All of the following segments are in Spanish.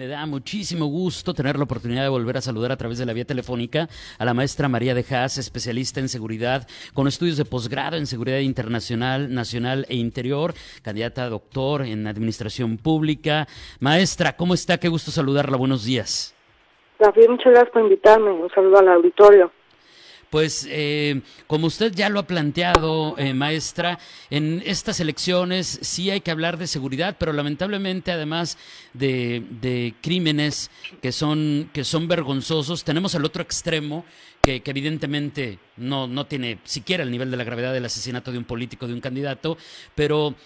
Me da muchísimo gusto tener la oportunidad de volver a saludar a través de la vía telefónica a la maestra María de Haas, especialista en seguridad, con estudios de posgrado en seguridad internacional, nacional e interior, candidata a doctor en administración pública. Maestra, ¿cómo está? Qué gusto saludarla. Buenos días. David, muchas gracias por invitarme. Un saludo al auditorio. Pues eh, como usted ya lo ha planteado, eh, maestra, en estas elecciones sí hay que hablar de seguridad, pero lamentablemente además de, de crímenes que son, que son vergonzosos, tenemos el otro extremo que, que, evidentemente no, no tiene siquiera el nivel de la gravedad del asesinato de un político, de un candidato, pero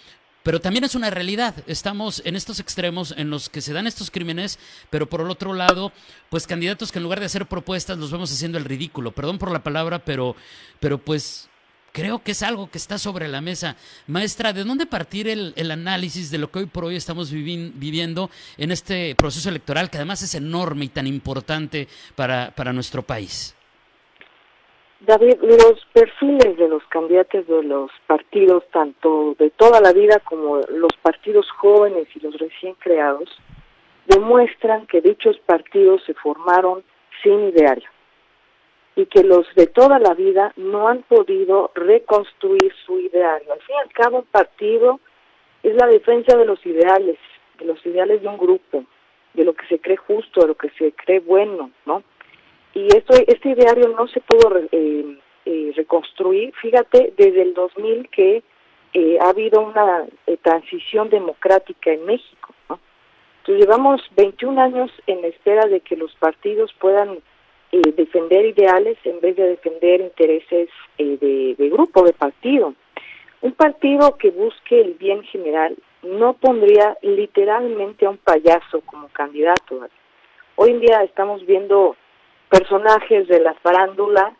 pero también es una realidad. Estamos en estos extremos en los que se dan estos crímenes, pero por el otro lado, pues candidatos que en lugar de hacer propuestas los vemos haciendo el ridículo. Perdón por la palabra, pero, pero pues creo que es algo que está sobre la mesa. Maestra, ¿de dónde partir el, el análisis de lo que hoy por hoy estamos viviendo en este proceso electoral, que además es enorme y tan importante para, para nuestro país? David, los perfiles de los candidatos de los partidos, tanto de toda la vida como los partidos jóvenes y los recién creados, demuestran que dichos partidos se formaron sin ideario y que los de toda la vida no han podido reconstruir su ideario. Al fin y al cabo, un partido es la defensa de los ideales, de los ideales de un grupo, de lo que se cree justo, de lo que se cree bueno, ¿no? Y esto, este ideario no se pudo eh, eh, reconstruir, fíjate, desde el 2000 que eh, ha habido una eh, transición democrática en México. Entonces llevamos 21 años en espera de que los partidos puedan eh, defender ideales en vez de defender intereses de, de grupo, de partido. Un partido que busque el bien general no pondría literalmente a un payaso como candidato. Hoy en día estamos viendo personajes de la farándula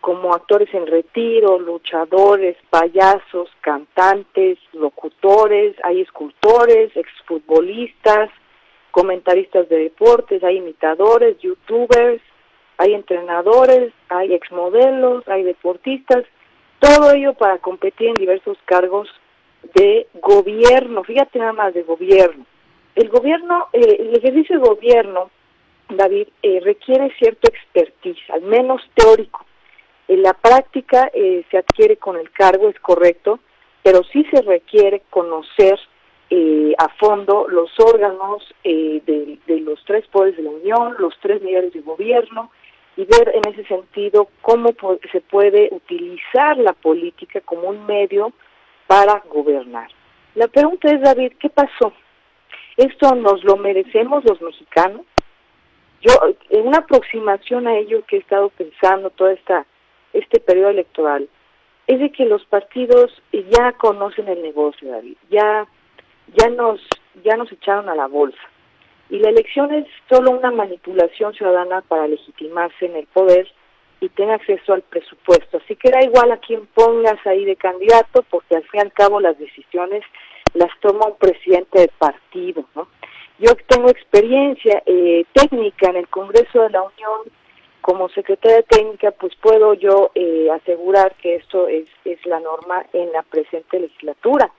como actores en retiro, luchadores, payasos, cantantes, locutores, hay escultores, exfutbolistas, comentaristas de deportes, hay imitadores, youtubers, hay entrenadores, hay exmodelos, hay deportistas, todo ello para competir en diversos cargos de gobierno, fíjate nada más de gobierno. El gobierno, eh, el ejercicio de gobierno David, eh, requiere cierto expertise, al menos teórico. En la práctica eh, se adquiere con el cargo, es correcto, pero sí se requiere conocer eh, a fondo los órganos eh, de, de, los tres poderes de la Unión, los tres niveles de gobierno y ver en ese sentido cómo se puede utilizar la política como un medio para gobernar. La pregunta es, David, ¿qué pasó? ¿Esto nos lo merecemos los mexicanos? Yo, en una aproximación a ello que he estado pensando toda esta este periodo electoral, es de que los partidos ya conocen el negocio, David, ya, ya nos, ya nos echaron a la bolsa. Y la elección es solo una manipulación ciudadana para legitimarse en el poder y tener acceso al presupuesto. Así que da igual a quién pongas ahí de candidato, porque al fin y al cabo las decisiones las toma un presidente del partido, ¿no? Yo tengo experiencia eh, técnica en el Congreso de la Unión como secretaria técnica, pues puedo yo eh, asegurar que esto es, es la norma en la presente legislatura.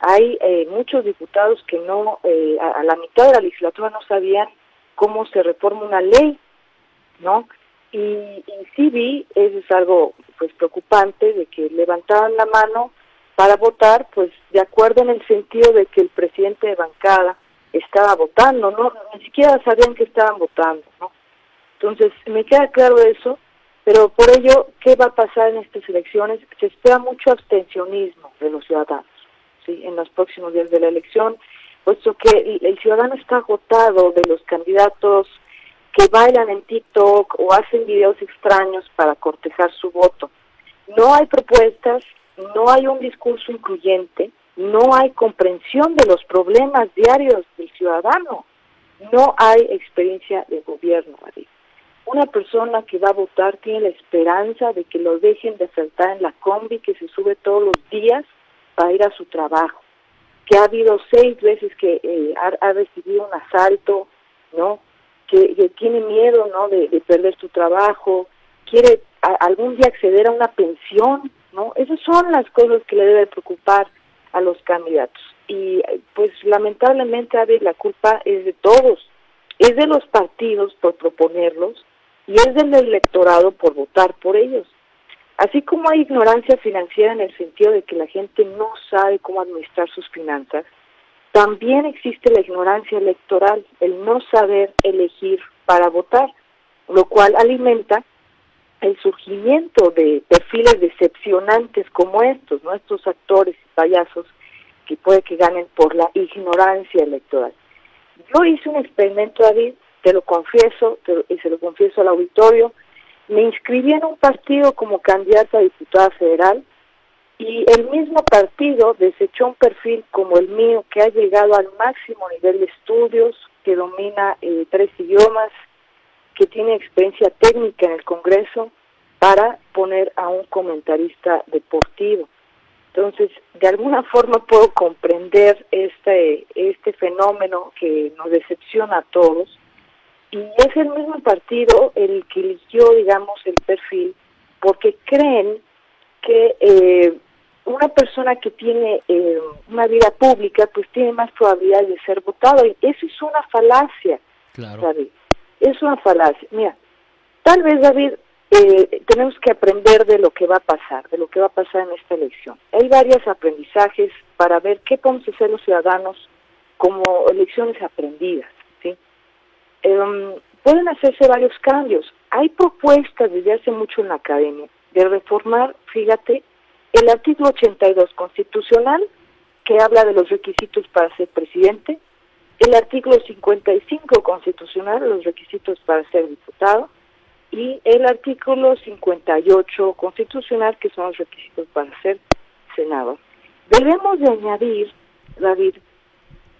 Hay eh, muchos diputados que no, eh, a, a, la mitad de la legislatura no sabían cómo se reforma una ley, ¿no? Y, y sí vi, eso es algo pues preocupante, de que levantaban la mano para votar, pues de acuerdo en el sentido de que el presidente de bancada estaba votando, no, ni siquiera sabían que estaban votando, ¿no? Entonces, me queda claro eso, pero por ello, ¿qué va a pasar en estas elecciones? Se espera mucho abstencionismo de los ciudadanos, ¿sí? En los próximos días de la elección, puesto que el, ciudadano está agotado de los candidatos que bailan en TikTok o hacen videos extraños para cortejar su voto. No hay propuestas, no hay un discurso incluyente, no hay comprensión de los problemas diarios del ciudadano, no hay experiencia de gobierno. Una persona que va a votar tiene la esperanza de que lo dejen de saltar en la combi que se sube todos los días para ir a su trabajo, que ha habido seis veces que eh, ha, ha, recibido un asalto, ¿no? que, tiene miedo ¿no? De, perder su trabajo, quiere algún día acceder a una pensión, ¿no? Esas son las cosas que le debe preocupar a los candidatos. Y pues lamentablemente, la culpa es de todos, es de los partidos por proponerlos y es del electorado por votar por ellos. Así como hay ignorancia financiera en el sentido de que la gente no sabe cómo administrar sus finanzas, también existe la ignorancia electoral, el no saber elegir para votar, lo cual alimenta el surgimiento de perfiles decepcionantes como estos, nuestros actores y payasos que puede que ganen por la ignorancia electoral. Yo hice un experimento, David, te lo confieso, y se lo confieso al auditorio, me inscribí en un partido como candidata a diputada federal y el mismo partido desechó un perfil como el mío que ha llegado al máximo nivel de estudios, que domina eh, tres idiomas, que tiene experiencia técnica en el Congreso para poner a un comentarista deportivo. Entonces, de alguna forma puedo comprender este, este fenómeno que nos decepciona a todos y es el mismo partido el que eligió, digamos, el perfil porque creen que eh, una persona que tiene eh, una vida pública pues tiene más probabilidad de ser votado y eso es una falacia David es una falacia. Mira tal vez David eh, tenemos que aprender de lo que va a pasar de lo que va a pasar en esta elección. Hay varios aprendizajes para ver qué podemos hacer los ciudadanos como elecciones aprendidas sí em, pueden hacerse varios cambios. Hay propuestas desde hace mucho en la academia de reformar fíjate el artículo 82 constitucional, que habla de los requisitos para ser presidente, el artículo 55 constitucional, los requisitos para ser diputado, y el artículo 58 constitucional, que son los requisitos para ser senador. Debemos de añadir, David,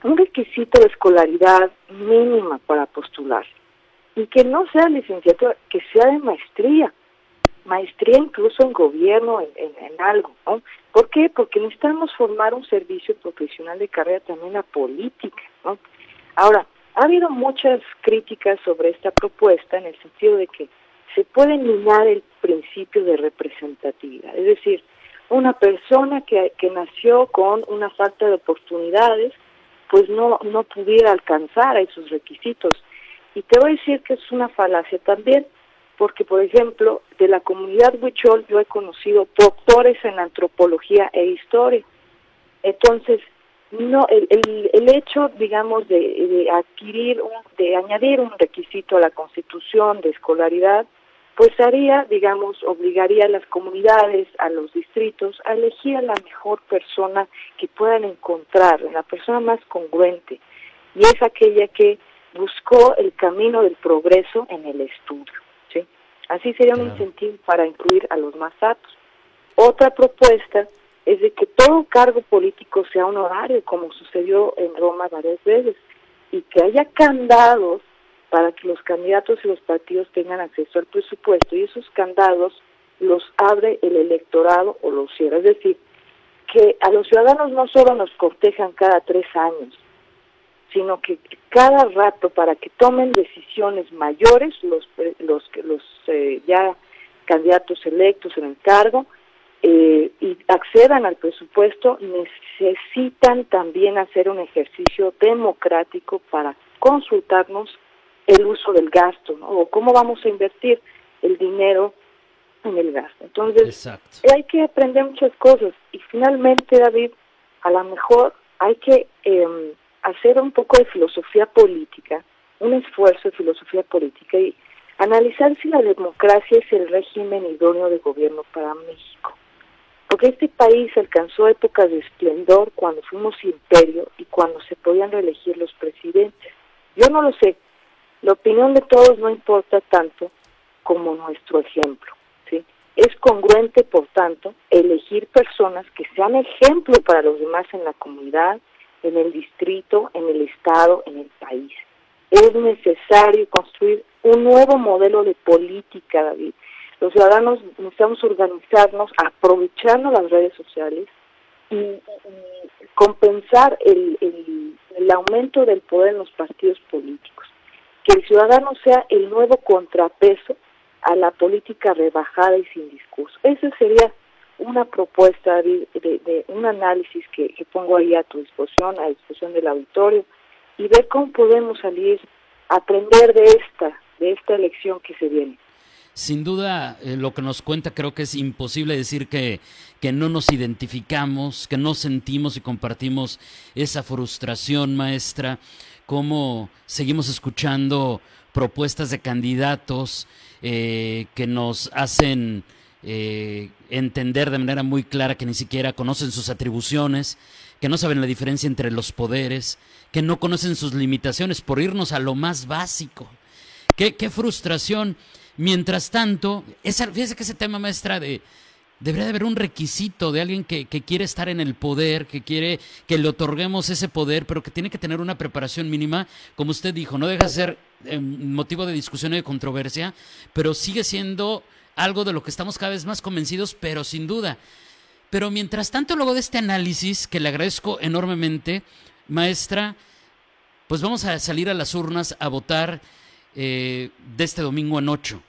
un requisito de escolaridad mínima para postular, y que no sea licenciatura, que sea de maestría maestría incluso en gobierno, en, algo, ¿no? ¿Por qué? Porque necesitamos formar un servicio profesional de carrera también a política, ¿no? Ahora, ha habido muchas críticas sobre esta propuesta en el sentido de que se puede minar el principio de representatividad, es decir, una persona que, que nació con una falta de oportunidades, pues no, no pudiera alcanzar esos requisitos. Y te voy a decir que es una falacia también, porque, por ejemplo, de la comunidad Huichol yo he conocido doctores en antropología e historia. Entonces, no el, el, hecho, digamos, de, adquirir, de añadir un requisito a la Constitución de escolaridad, pues haría, digamos, obligaría a las comunidades, a los distritos, a elegir a la mejor persona que puedan encontrar, la persona más congruente, y es aquella que buscó el camino del progreso en el estudio. Así sería un incentivo para incluir a los más aptos. Otra propuesta es de que todo cargo político sea honorario, como sucedió en Roma varias veces, y que haya candados para que los candidatos y los partidos tengan acceso al presupuesto, y esos candados los abre el electorado o los cierra. Es decir, que a los ciudadanos no solo nos cortejan cada tres años, sino que cada rato para que tomen decisiones mayores los los ya candidatos electos en el cargo eh, y accedan al presupuesto necesitan también hacer un ejercicio democrático para consultarnos el uso del gasto o cómo vamos a invertir el dinero en el gasto. Entonces, hay que aprender muchas cosas. Y finalmente, David, a lo mejor hay que eh, hacer un poco de filosofía política, un esfuerzo de filosofía política y analizar si la democracia es el régimen idóneo de gobierno para México. Porque este país alcanzó épocas de esplendor cuando fuimos imperio y cuando se podían reelegir los presidentes. Yo no lo sé. La opinión de todos no importa tanto como nuestro ejemplo. ¿sí? Es congruente, por tanto, elegir personas que sean ejemplo para los demás en la comunidad, en el distrito, en el estado, en el país. Es necesario construir un nuevo modelo de política, David. Los ciudadanos necesitamos organizarnos, aprovecharnos las redes sociales y, compensar el, el, aumento del poder en los partidos políticos. que el ciudadano sea el nuevo contrapeso a la política rebajada y sin discurso. Esa sería una propuesta de, de, un análisis que, que, pongo ahí a tu disposición, a disposición del auditorio, y ver cómo podemos salir aprender de esta, de esta elección que se viene. Sin duda, eh, lo que nos cuenta creo que es imposible decir que, que no nos identificamos, que no sentimos y compartimos esa frustración, maestra, cómo seguimos escuchando propuestas de candidatos eh, que nos hacen eh, entender de manera muy clara que ni siquiera conocen sus atribuciones, que no saben la diferencia entre los poderes, que no conocen sus limitaciones por irnos a lo más básico. Qué, qué frustración. Mientras tanto, esa, fíjese que ese tema, maestra, de, debería de haber un requisito de alguien que, que, quiere estar en el poder, que quiere que le otorguemos ese poder, pero que tiene que tener una preparación mínima, como usted dijo, no deja de ser eh, motivo de discusión y de controversia, pero sigue siendo algo de lo que estamos cada vez más convencidos, pero sin duda. Pero mientras tanto, luego de este análisis, que le agradezco enormemente, maestra, pues vamos a salir a las urnas a votar eh, de este domingo en ocho.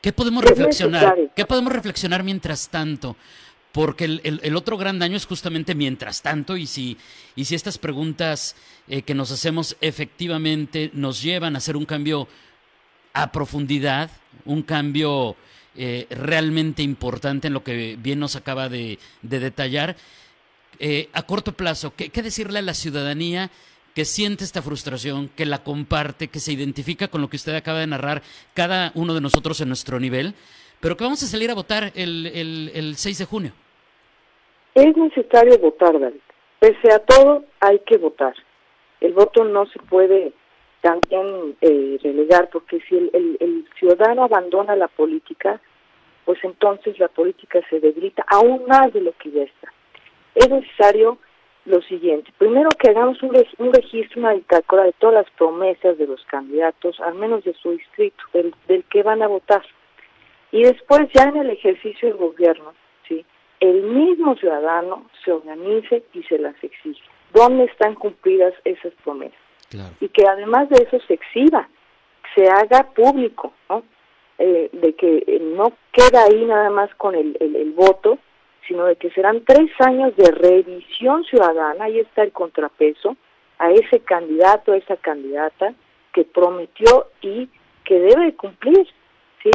¿Qué podemos reflexionar? ¿Qué podemos reflexionar mientras tanto? Porque el, otro gran daño es justamente mientras tanto y si, y si estas preguntas eh, que nos hacemos efectivamente nos llevan a hacer un cambio a profundidad, un cambio eh, realmente importante en lo que bien nos acaba de, detallar, a corto plazo, ¿qué, ¿qué decirle a la ciudadanía que siente esta frustración, que la comparte, que se identifica con lo que usted acaba de narrar, cada uno de nosotros en nuestro nivel, pero que vamos a salir a votar el, el, 6 de junio. Es necesario votar, David. Pese a todo, hay que votar. El voto no se puede también eh, relegar, porque si el, el, ciudadano abandona la política, pues entonces la política se debilita aún más de lo que ya está. Es necesario lo siguiente. Primero que hagamos un, un registro, una bitácora de todas las promesas de los candidatos, al menos de su distrito, del, del que van a votar. Y después ya en el ejercicio del gobierno, ¿sí? el mismo ciudadano se organice y se las exige. ¿Dónde están cumplidas esas promesas? Y que además de eso se exhiba, se haga público, ¿no? Eh, de que eh, no queda ahí nada más con el, el, el voto, sino de que serán tres años de revisión ciudadana, ahí está el contrapeso, a ese candidato, a esa candidata que prometió y que debe cumplir, ¿sí?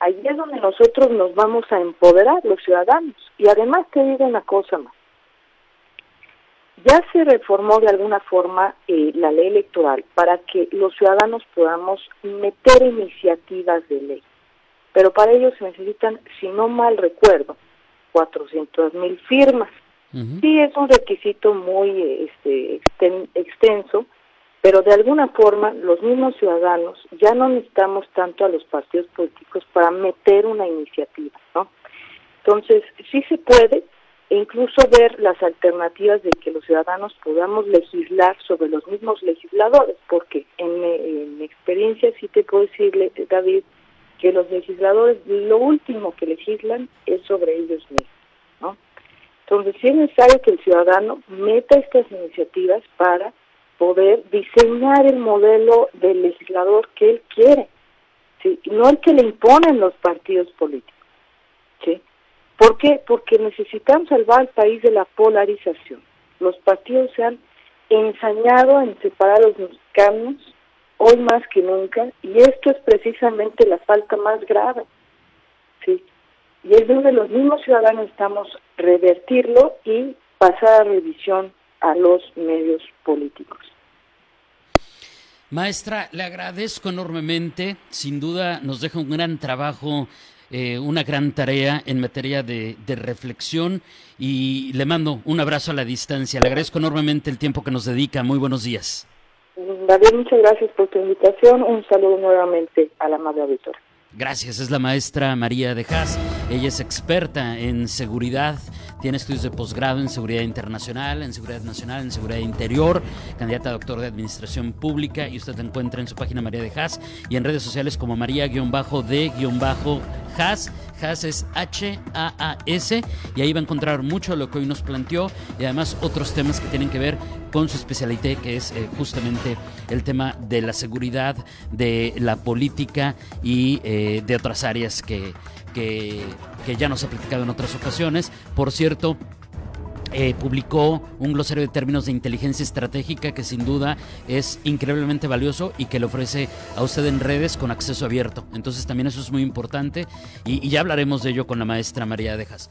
Ahí es donde nosotros nos vamos a empoderar, los ciudadanos. Y además te digo una cosa más. Ya se reformó de alguna forma eh, la ley electoral para que los ciudadanos podamos meter iniciativas de ley. Pero para ello se necesitan, si no mal recuerdo, 400 mil firmas. Sí es un requisito muy este, extenso, pero de alguna forma los mismos ciudadanos ya no necesitamos tanto a los partidos políticos para meter una iniciativa, ¿no? Entonces, sí se puede e incluso ver las alternativas de que los ciudadanos podamos legislar sobre los mismos legisladores, porque en, en mi experiencia sí te puedo decirle, David, que los legisladores lo último que legislan es sobre ellos mismos, ¿no? Entonces sí es necesario que el ciudadano meta estas iniciativas para poder diseñar el modelo del legislador que él quiere, ¿sí? no el que le imponen los partidos políticos, ¿sí? ¿Por qué? Porque necesitamos salvar al país de la polarización. Los partidos se han ensañado en separar a los mexicanos hoy más que nunca, y esto es precisamente la falta más grave. ¿sí? Y es donde los mismos ciudadanos estamos revertirlo y pasar a revisión a los medios políticos. Maestra, le agradezco enormemente. Sin duda nos deja un gran trabajo, eh, una gran tarea en materia de, de, reflexión y le mando un abrazo a la distancia. Le agradezco enormemente el tiempo que nos dedica. Muy buenos días. David, muchas gracias por tu invitación. Un saludo nuevamente a la madre auditora. Gracias, es la maestra María de Haas. Ella es experta en seguridad, tiene estudios de posgrado en seguridad internacional, en seguridad nacional, en seguridad interior, candidata a doctor de administración pública y usted la encuentra en su página María de Haas y en redes sociales como María-de-Haas. Haas es H-A-A-S y ahí va a encontrar mucho de lo que hoy nos planteó y además otros temas que tienen que ver con su especialité, que es eh, justamente el tema de la seguridad, de la política y eh, de otras áreas que, que, que ya nos ha platicado en otras ocasiones. Por cierto, eh, publicó un glosario de términos de inteligencia estratégica que sin duda es increíblemente valioso y que le ofrece a usted en redes con acceso abierto. Entonces también eso es muy importante y, y ya hablaremos de ello con la maestra María Dejas.